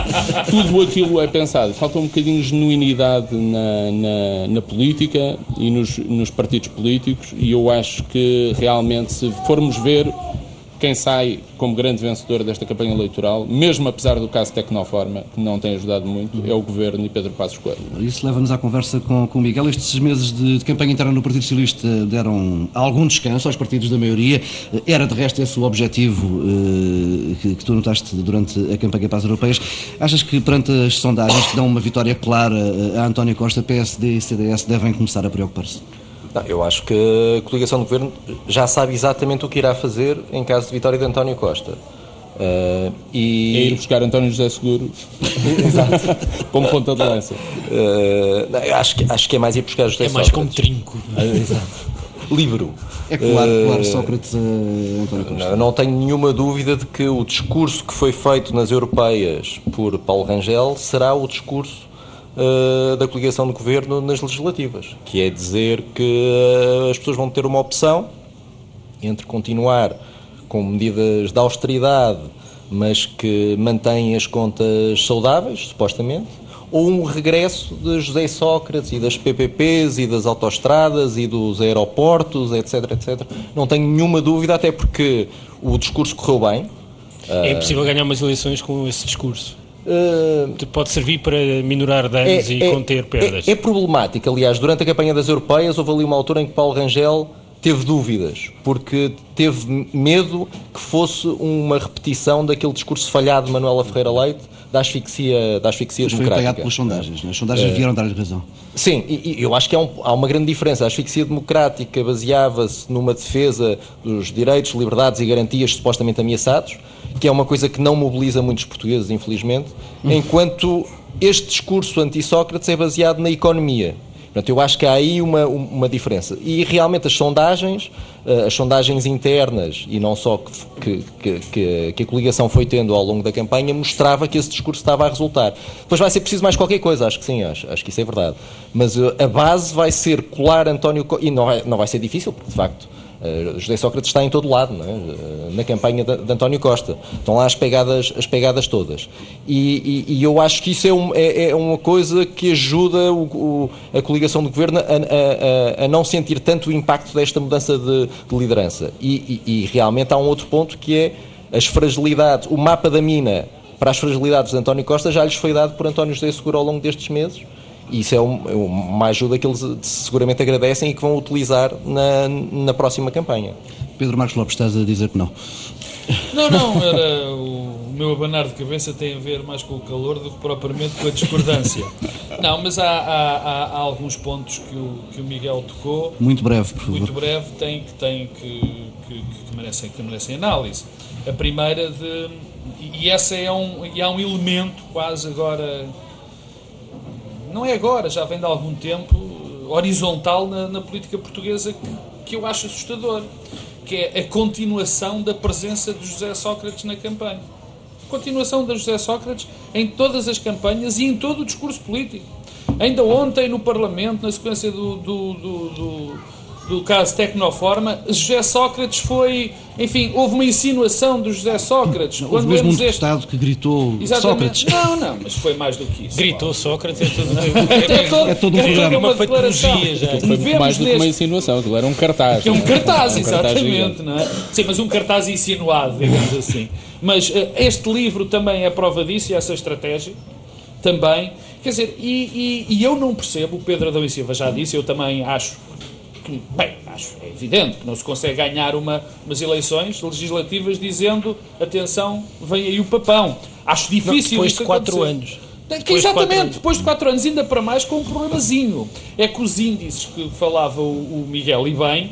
Tudo aquilo é pensado. Falta um bocadinho de genuinidade na, na, na política e nos, nos partidos políticos e eu acho que realmente, se formos ver quem sai como grande vencedor desta campanha eleitoral, mesmo apesar do caso Tecnoforma, que não tem ajudado muito, é o Governo e Pedro Passos Coelho. Isso leva-nos à conversa com, o Miguel. Estes meses de, de, campanha interna no Partido Socialista deram algum descanso aos partidos da maioria. Era, de resto, esse o objetivo eh, que, que, tu notaste durante a campanha para as europeias. Achas que, perante as sondagens que dão uma vitória clara eh, a António Costa, PSD e CDS devem começar a preocupar-se? Não, eu acho que a coligação do governo já sabe exatamente o que irá fazer em caso de vitória de António Costa. Uh, e... É ir buscar António José Seguro como ponta de lança. Uh, acho, que, acho que é mais ir buscar José É mais Sócrates. como trinco. Livro. É claro, uh, claro Sócrates António Costa. Não, não tenho nenhuma dúvida de que o discurso que foi feito nas europeias por Paulo Rangel será o discurso uh, da coligação do governo nas legislativas, que é dizer que uh, as pessoas vão ter uma opção entre continuar com medidas de austeridade, mas que mantêm as contas saudáveis, supostamente, ou um regresso de José Sócrates e das PPPs e das autoestradas e dos aeroportos, etc, etc. Não tenho nenhuma dúvida, até porque o discurso correu bem. É impossível ganhar umas eleições com esse discurso. Uh, pode servir para minorar danos é, e é, conter perdas. É, é, problemático. Aliás, durante a campanha das europeias, houve ali uma altura em que Paulo Rangel teve dúvidas, porque teve medo que fosse uma repetição daquele discurso falhado de Manuela Ferreira Leite da asfixia, da asfixia Mas democrática. foi apagado pelas sondagens, né? as sondagens é. vieram dar-lhe razão. Sim, e, e eu acho que há, um, há, uma grande diferença. A asfixia democrática baseava-se numa defesa dos direitos, liberdades e garantias supostamente ameaçados, que é uma coisa que não mobiliza muitos portugueses, infelizmente, hum. enquanto este discurso anti-Sócrates é baseado na economia. Portanto, eu acho que há aí uma, uma diferença. E realmente as sondagens, eh, as sondagens internas, e não só que, que, que, que, a coligação foi tendo ao longo da campanha, mostrava que esse discurso estava a resultar. Depois vai ser preciso mais qualquer coisa, acho que sim, acho, acho que isso é verdade. Mas eh, a base vai ser colar António E não, é, não vai ser difícil, porque de facto José Sócrates está em todo lado, é? uh, na campanha de, António Costa. Estão lá as pegadas, as pegadas todas. E, e, e eu acho que isso é, um, é, é uma coisa que ajuda o, o, a coligação do governo a, a, a, não sentir tanto o impacto desta mudança de, de liderança. E, e, realmente há um outro ponto que é as fragilidades, o mapa da mina para as fragilidades de António Costa já lhes foi dado por António José Seguro ao longo destes meses isso é, um, é uma ajuda que eles seguramente agradecem e que vão utilizar na, na próxima campanha. Pedro Marcos Lopes, estás a dizer que não? Não, não, era o, o meu abanar de cabeça tem a ver mais com o calor do que propriamente com a discordância. Não, mas há, há, há, há alguns pontos que o, que o Miguel tocou. Muito breve, por favor. Muito breve, tem, tem que, que, que, merecem, que merecem análise. A primeira de. E essa é um, e há um elemento quase agora não é agora, já vem de algum tempo, horizontal na, na política portuguesa que, que eu acho assustador, que é a continuação da presença de José Sócrates na campanha. Continuação de José Sócrates em todas as campanhas e em todo o discurso político. Ainda ontem no Parlamento, na sequência do, do, do, do do caso Tecnoforma, José Sócrates foi, enfim, houve uma insinuação do José Sócrates. Não, quando mesmo um deputado este... que gritou Exatamente. Sócrates. Não, não, mas foi mais do que isso. Gritou Sócrates é tudo. É, é, todo, é todo um programa. uma declaração. Já. Foi muito mais do que uma insinuação, aquilo era um cartaz. É um cartaz, exatamente, não é? Sim, mas um cartaz insinuado, digamos assim. Mas uh, este livro também é prova disso e essa estratégia também. Quer dizer, e, e, e eu não percebo, o Pedro Adão e Silva já disse, eu também acho que, bem, acho é evidente que não se consegue ganhar uma, umas eleições legislativas dizendo atenção, vem aí o papão. Acho difícil não, Depois de quatro anos. Que, exatamente, de depois de quatro anos, ainda para mais com um problemazinho. É que os índices que falava o, o Miguel e bem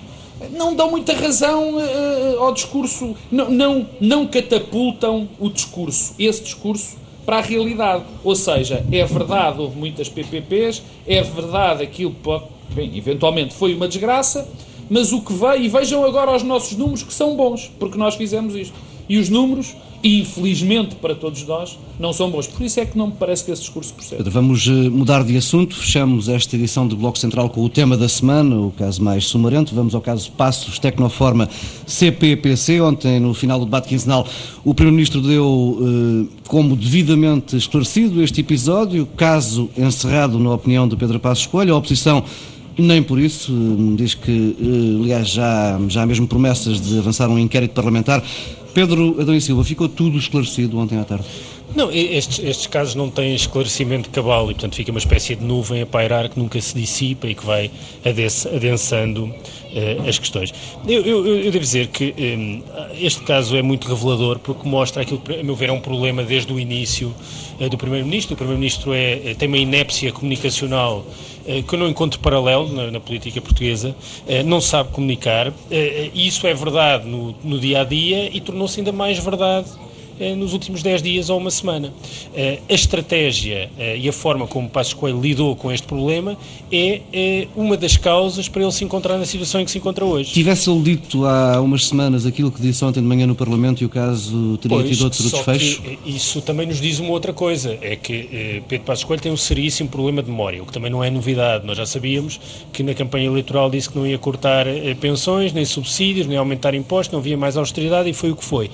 não dão muita razão uh, ao discurso, não, não, não catapultam o discurso, esse discurso, para a realidade. Ou seja, é verdade, houve muitas PPPs, é verdade aquilo, bem, eventualmente foi uma desgraça, mas o que veio, e vejam agora os nossos números que são bons, porque nós fizemos isto. E os números infelizmente para todos nós, não são bons. Por isso é que não me parece que esse discurso procede. Vamos eh, mudar de assunto. Fechamos esta edição do Bloco Central com o tema da semana, o caso mais sumarento. Vamos ao caso Passos Tecnoforma CPPC. Ontem, no final do debate quinzenal, o Primeiro-Ministro deu eh, como devidamente esclarecido este episódio, caso encerrado na opinião de Pedro Passos Coelho. A oposição nem por isso, eh, diz que, aliás, já, já há mesmo promessas de avançar um inquérito parlamentar. Pedro Adão e Silva, ficou tudo esclarecido ontem à tarde? Não, estes, estes, casos não têm esclarecimento cabal e, portanto, fica uma espécie de nuvem a pairar que nunca se dissipa e que vai adensando uh, as questões. Eu, eu, eu, devo dizer que um, este caso é muito revelador porque mostra aquilo que, a meu ver, é um problema desde o início uh, do Primeiro-Ministro. O Primeiro-Ministro é, tem uma inépcia comunicacional que eu não encontro paralelo na, na política portuguesa, não sabe comunicar, e isso é verdade no, no dia a dia e tornou-se ainda mais verdade eh, nos últimos 10 dias ou uma semana. Eh, a estratégia eh, e a forma como Passos Coelho lidou com este problema é uma das causas para ele se encontrar na situação em que se encontra hoje. Tivesse ele dito há umas semanas aquilo que disse ontem de manhã no Parlamento e o caso teria pois, tido outro desfecho? Isso também nos diz uma outra coisa, é que Pedro Passos Coelho tem um seríssimo problema de memória, o que também não é novidade. Nós já sabíamos que na campanha eleitoral disse que não ia cortar pensões, nem subsídios, nem aumentar impostos, não havia mais austeridade e foi o que foi.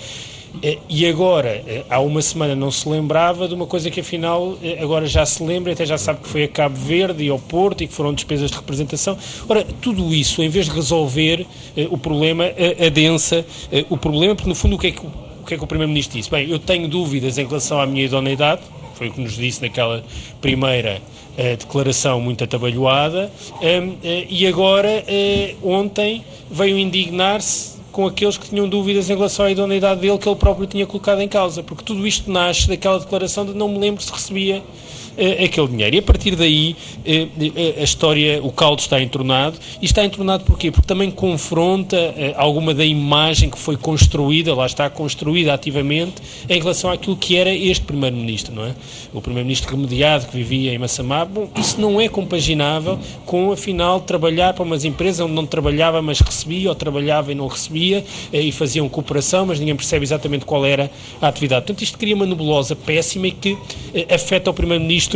Eh, e agora, eh, há uma semana não se lembrava de uma coisa que afinal eh, agora já se lembra, até já sabe que foi a Cabo Verde e ao Porto e que foram despesas de representação. Ora, tudo isso, em vez de resolver o problema, adensa o problema, porque no fundo o que é que o, que é que o Primeiro-Ministro disse? Bem, eu tenho dúvidas em relação à minha idoneidade, foi o que nos disse naquela primeira declaração muito atabalhoada, e agora, ontem, veio indignar-se com aqueles que tinham dúvidas em relação à idoneidade dele que ele próprio tinha colocado em causa, porque tudo isto nasce daquela declaração de não me lembro se recebia uh, aquele dinheiro. E a partir daí uh, a história, o caldo está entornado. E está entornado porquê? Porque também confronta alguma da imagem que foi construída, lá está construída ativamente, em relação àquilo que era este Primeiro-Ministro, não é? O Primeiro-Ministro remediado que vivia em Massamá. Isso não é compaginável com, afinal, trabalhar para umas empresas onde não trabalhava, mas recebia, ou trabalhava e não recebia, e faziam cooperação, mas ninguém percebe exatamente qual era a atividade. Portanto, isto cria uma nebulosa péssima e que afeta o Primeiro-Ministro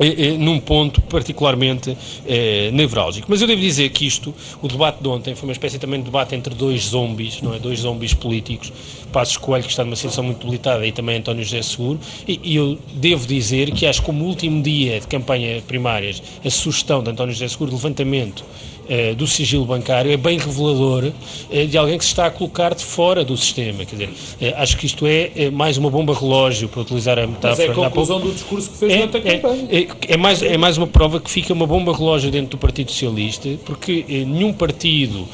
eh, eh, num ponto particularmente eh, nevrálgico. Mas eu devo dizer que isto, o debate de ontem, foi uma espécie também de debate entre dois zombies, não é? Dois zombies políticos. Passos Coelho, que está numa situação muito debilitada, e também António José Seguro. E, e, eu devo dizer que acho que como último dia de campanha primárias, a sugestão de António José Seguro de levantamento eh, do sigilo bancário é bem revelador eh, de alguém que se está a colocar de fora do sistema. Quer dizer, eh, acho que isto é, mais uma bomba relógio, para utilizar a metáfora. Mas é a conclusão do discurso que fez é, durante a é, campanha. É, é, mais, é mais uma prova que fica uma bomba relógio dentro do Partido Socialista, porque nenhum partido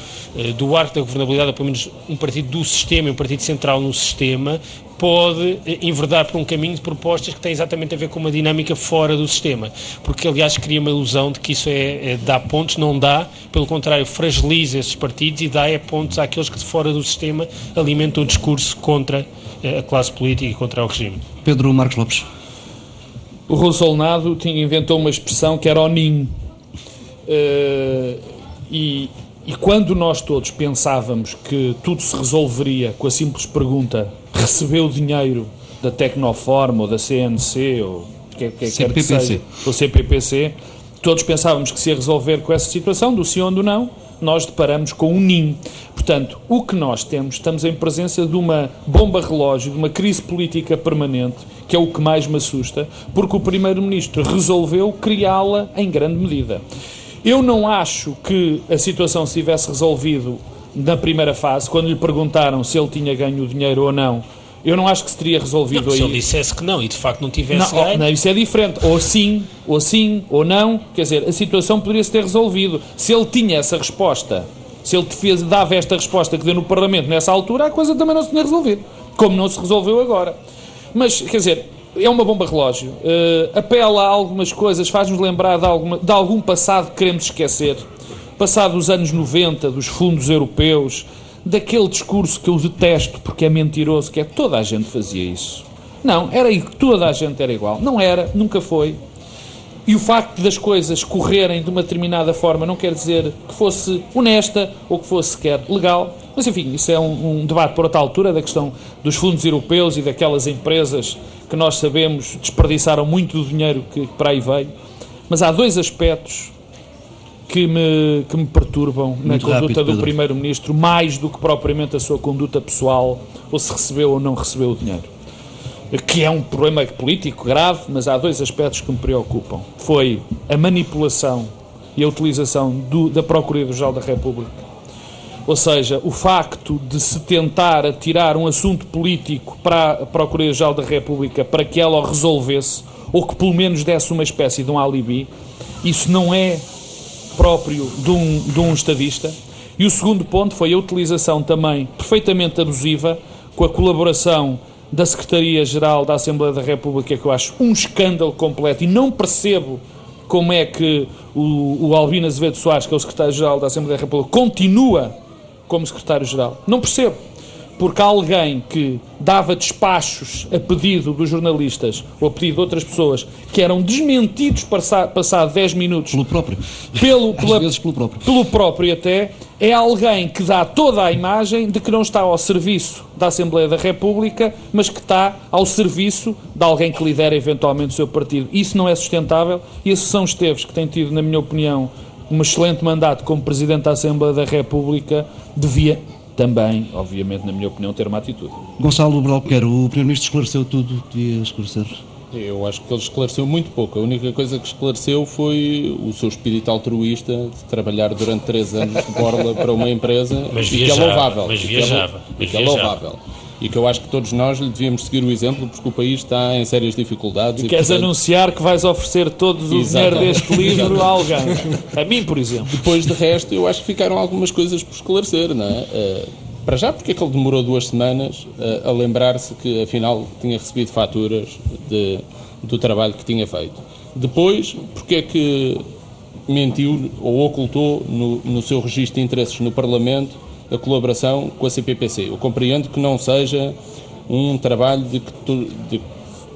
do arco da governabilidade, ou pelo menos um partido do sistema, um partido central no sistema, pode enverdar por um caminho de propostas que tem exatamente a ver com uma dinâmica fora do sistema. Porque, aliás, cria uma ilusão de que isso é, é dá pontos, não dá, pelo contrário, fragiliza esses partidos e dá é, pontos àqueles que de fora do sistema alimentam o discurso contra eh, a classe política e contra o regime. Pedro Marcos Lopes. O Rosolnado tinha, inventou uma expressão que era o ninho. Uh, e, e quando nós todos pensávamos que tudo se resolveria com a simples pergunta recebeu dinheiro da Tecnoforma ou da CNC ou que, que quer que seja, ou CPPC, todos pensávamos que se ia resolver com essa situação, do sim ou do não, nós deparamos com um ninho. Portanto, o que nós temos, estamos em presença de uma bomba relógio, de uma crise política permanente, que é o que mais me assusta, porque o Primeiro-Ministro resolveu criá-la em grande medida. Eu não acho que a situação se tivesse resolvido na primeira fase, quando lhe perguntaram se ele tinha ganho o dinheiro ou não. Eu não acho que se teria resolvido não, aí. Se ele dissesse que não e de facto não tivesse não, ganho. Não, isso é diferente. Ou sim, ou sim, ou não. Quer dizer, a situação poderia-se ter resolvido. Se ele tinha essa resposta, se ele fez, dava esta resposta que deu no Parlamento nessa altura, a coisa também não se tinha resolvido. Como não se resolveu agora. Mas, quer dizer, é uma bomba relógio. Uh, apela a algumas coisas, faz-nos lembrar de, alguma, de algum passado que queremos esquecer. passado os anos 90, dos fundos europeus, daquele discurso que eu detesto porque é mentiroso, que é toda a gente fazia isso. Não, era toda a gente era igual. Não era, nunca foi. E o facto das coisas correrem de uma determinada forma não quer dizer que fosse honesta ou que fosse sequer legal. Mas, enfim, isso é um, um debate por outra altura da questão dos fundos europeus e daquelas empresas que nós sabemos desperdiçaram muito do dinheiro que para aí veio. Mas há dois aspectos que me, que me perturbam na conduta rápido, do Primeiro-Ministro, mais do que propriamente a sua conduta pessoal, ou se recebeu ou não recebeu o dinheiro. Que é um problema político grave, mas há dois aspectos que me preocupam. Foi a manipulação e a utilização do, da Procuradoria-Geral da República ou seja, o facto de se tentar atirar um assunto político para a Procuradoria-Geral da República para que ela o resolvesse, ou que pelo menos desse uma espécie de um alibi, isso não é próprio de um, de um estadista. E o segundo ponto foi a utilização também perfeitamente abusiva com a colaboração da Secretaria-Geral da Assembleia da República, que eu acho um escândalo completo e não percebo como é que o, o Albino Azevedo Soares, que é o Secretário-Geral da Assembleia da República, continua como secretário-geral. Não percebo. Porque alguém que dava despachos a pedido dos jornalistas ou a pedido de outras pessoas que eram desmentidos passado, passado 10 minutos. Pelo próprio. Pelo, pela, pelo próprio. Pelo próprio até. É alguém que dá toda a imagem de que não está ao serviço da Assembleia da República, mas que está ao serviço de alguém que lidera eventualmente o seu partido. Isso não é sustentável e a Sessão Esteves, que tem tido, na minha opinião, um excelente mandato como Presidente da Assembleia da República, devia também, obviamente, na minha opinião, ter uma atitude. Gonçalo Bralqueiro, o Primeiro-Ministro esclareceu tudo, devia esclarecer. Eu acho que ele esclareceu muito pouco. A única coisa que esclareceu foi o seu espírito altruísta de trabalhar durante três anos de borla para uma empresa mas e viajava, que é louvável. Mas viajava. E que é louvável e que eu acho que todos nós lhe devíamos seguir o exemplo porque o país está em sérias dificuldades. E, e queres portanto... anunciar que vais oferecer todo o dinheiro deste livro a alguém? A mim, por exemplo. Depois de resto, eu acho que ficaram algumas coisas por esclarecer, não é? Uh, para já, porque é que ele demorou duas semanas uh, a lembrar-se que afinal tinha recebido faturas de, do trabalho que tinha feito? Depois, porque é que mentiu ou ocultou no, no seu registro de interesses no Parlamento a colaboração com a CPPC. Eu compreendo que não seja um trabalho de que tu, de,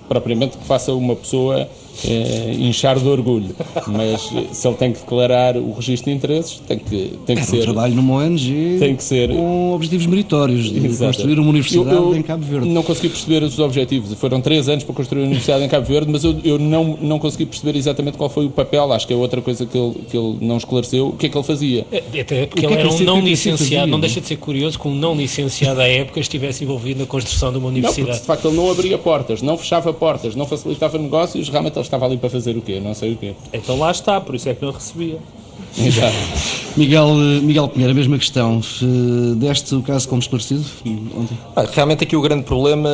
propriamente que faça uma pessoa é, inchar de orgulho. Mas se ele tem que declarar o registro de interesses, tem que, tem que é ser. Um trabalho numa ONG tem que ser, com objetivos meritórios de Exato. construir uma universidade eu, eu em Cabo Verde. Não consegui perceber os objetivos. Foram três anos para construir uma universidade em Cabo Verde, mas eu, eu não, não consegui perceber exatamente qual foi o papel. Acho que é outra coisa que ele, que ele não esclareceu. O que é que ele fazia? É, até porque ele é era um não licenciado. Não deixa de ser curioso que um não licenciado à época estivesse envolvido na construção de uma universidade. Não, porque, de facto ele não abria portas, não fechava portas, não facilitava negócios. Realmente ele estava ali para fazer o quê? não sei o quê. Então lá está, por isso é que não recebia. Exato. Miguel, Miguel Pinheiro, a mesma questão. Deste o caso como esclarecido ontem? Ah, realmente aqui o grande problema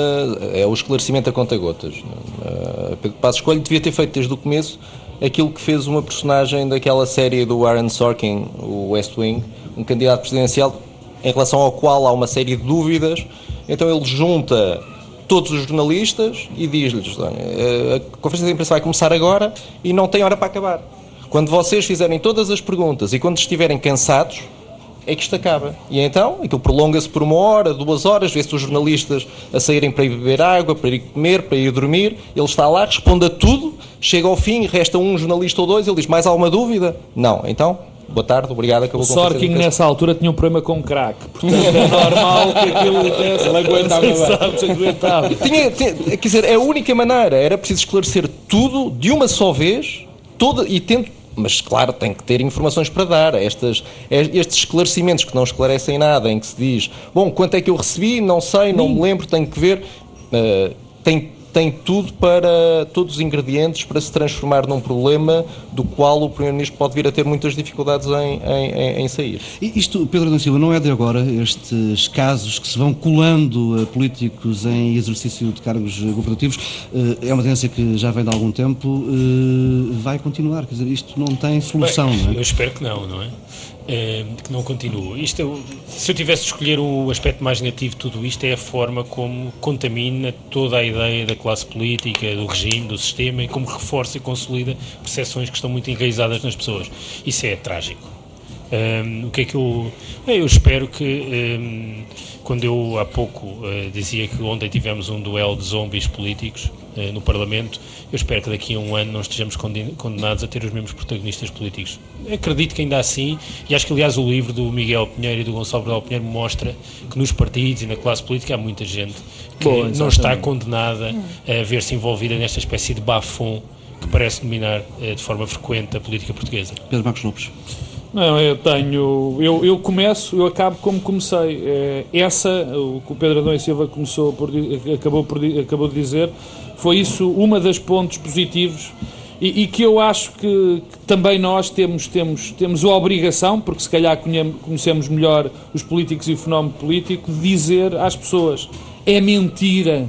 é o esclarecimento a conta-gotas. Uh, Pedro Passos Coelho devia ter feito desde o começo aquilo que fez uma personagem daquela série do Aaron Sorkin, o West Wing, um candidato presidencial em relação ao qual há uma série de dúvidas. Então ele junta todos os jornalistas e diz-lhes: eh, a conferência de imprensa vai começar agora e não tem hora para acabar. Quando vocês fizerem todas as perguntas e quando estiverem cansados, é que isto acaba. E então, aquilo prolonga-se por uma hora, duas horas, vê-se os jornalistas a saírem para ir beber água, para ir comer, para ir dormir. Ele está lá, responde a tudo, chega ao fim, resta um jornalista ou dois, ele diz: Mais alguma dúvida? Não. Então, Boa tarde, obrigado. Acabou o Sorkin nessa altura tinha um problema com crack, portanto é normal que aquilo. Ele aguentava. aguentava. Tinha, tinha, quer dizer, é a única maneira, era preciso esclarecer tudo de uma só vez, toda, e tendo mas claro, tem que ter informações para dar. Estas, estes esclarecimentos que não esclarecem nada, em que se diz, bom, quanto é que eu recebi, não sei, não me lembro, tenho que ver, uh, tem tem tudo para todos os ingredientes para se transformar num problema do qual o Primeiro-Ministro pode vir a ter muitas dificuldades em, em, em sair. E isto, Pedro da Silva, não é de agora estes casos que se vão colando a políticos em exercício de cargos governativos, eh, é uma tendência que já vem de algum tempo, eh, vai continuar, quer dizer, isto não tem solução, Bem, não é? Eu espero que não, não é? É que não continue. Isto, é se eu tivesse de escolher o aspecto mais negativo de tudo isto, é a forma como contamina toda a ideia da classe política, do regime, do sistema e como reforça e consolida percepções que estão muito enraizadas nas pessoas. Isso é trágico. Um, o que é que eu. Eu espero que. Um, quando eu há pouco uh, dizia que ontem tivemos um duelo de zombies políticos no Parlamento, eu espero que daqui a um ano não estejamos condenados a ter os mesmos protagonistas políticos. Acredito que ainda assim, e acho que aliás o livro do Miguel Pinheiro e do Gonçalo Bernal Pinheiro mostra que nos partidos e na classe política há muita gente que Bom, não está condenada a ver-se envolvida nesta espécie de bafom que parece dominar uh, de forma frequente a política portuguesa. Pedro Marcos Lopes. Não, eu tenho. Eu, eu começo, eu acabo como comecei. É, essa, o que o Pedro Adão e Silva começou por, acabou, por, acabou de dizer, foi isso uma das pontos positivos e, e que eu acho que, que, também nós temos, temos, temos a obrigação, porque se calhar conhecemos melhor os políticos e o fenómeno político, de dizer às pessoas: é mentira,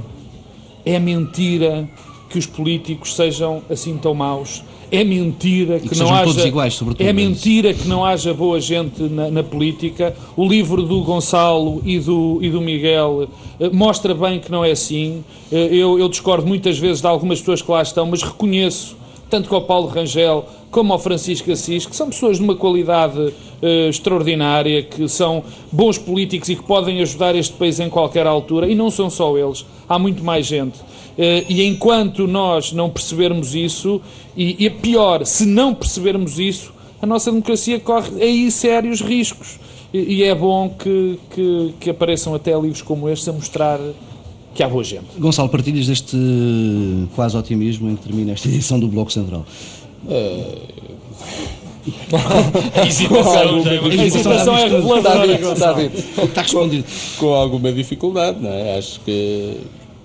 é mentira que os políticos sejam assim tão maus é mentira que, que não haja iguais, é mentira que não haja boa gente na, na, política. O livro do Gonçalo e do, e do Miguel eh, mostra bem que não é assim. Eh, eu, eu discordo muitas vezes de algumas pessoas que lá estão, mas reconheço tanto que ao Paulo Rangel como ao Francisco Assis, que são pessoas de uma qualidade uh, extraordinária, que são bons políticos e que podem ajudar este país em qualquer altura, e não são só eles, há muito mais gente. Uh, e enquanto nós não percebermos isso, e, e pior, se não percebermos isso, a nossa democracia corre aí sérios riscos. E, e é bom que, que, que apareçam até livros como este a mostrar que há boa gente. Gonçalo, partilhas deste quase otimismo em que termina esta edição do Bloco Central? Uh... a hesitação, a hesitação é reveladora. Está, está respondido. Com, com alguma dificuldade, não é? Acho que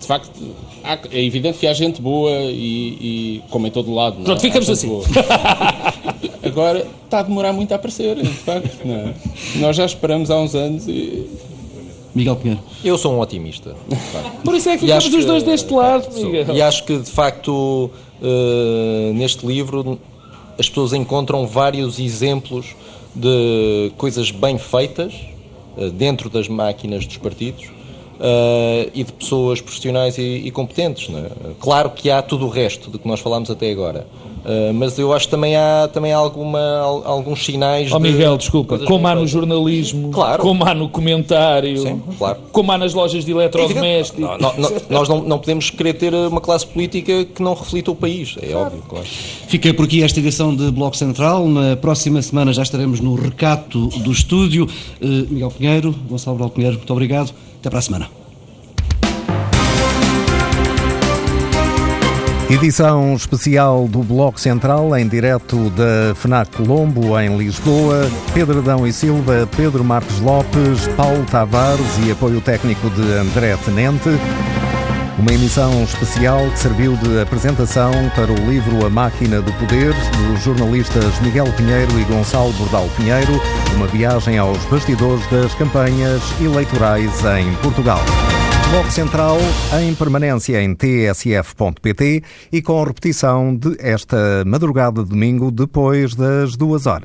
de facto, há, é evidente que há gente boa e, e como em todo lado. Não é? Pronto, ficamos assim. Agora está a demorar muito a aparecer, de facto. Não é? Nós já esperamos há uns anos e Miguel Pinheiro. Eu sou um otimista. Por isso é que ficamos os dois deste lado, Miguel. E acho que, de facto, uh, neste livro as pessoas encontram vários exemplos de coisas bem feitas uh, dentro das máquinas dos partidos uh, e de pessoas profissionais e, e competentes. É? Claro que há tudo o resto do que nós falámos até agora. Uh, mas eu acho que também há, também há alguma, alguns sinais. Oh, de Miguel, desculpa, como há no jornalismo, claro. como há no comentário, Sim, claro. como há nas lojas de eletrodomésticos. Não, não, não, nós não, não podemos querer ter uma classe política que não reflita o país, é claro. óbvio, claro. Fica por aqui esta edição de Bloco Central. Na próxima semana já estaremos no recato do estúdio. Uh, Miguel Pinheiro, Gonçalo Pinheiro, muito obrigado. Até para a semana. Edição especial do Bloco Central em direto da FNAC Colombo em Lisboa. Pedro Adão e Silva, Pedro Marques Lopes, Paulo Tavares e apoio técnico de André Tenente. Uma emissão especial que serviu de apresentação para o livro A Máquina do Poder, dos jornalistas Miguel Pinheiro e Gonçalo Bordal Pinheiro, uma viagem aos bastidores das campanhas eleitorais em Portugal. Bloco Central em permanência em tsf.pt e com repetição de esta madrugada de domingo depois das duas horas.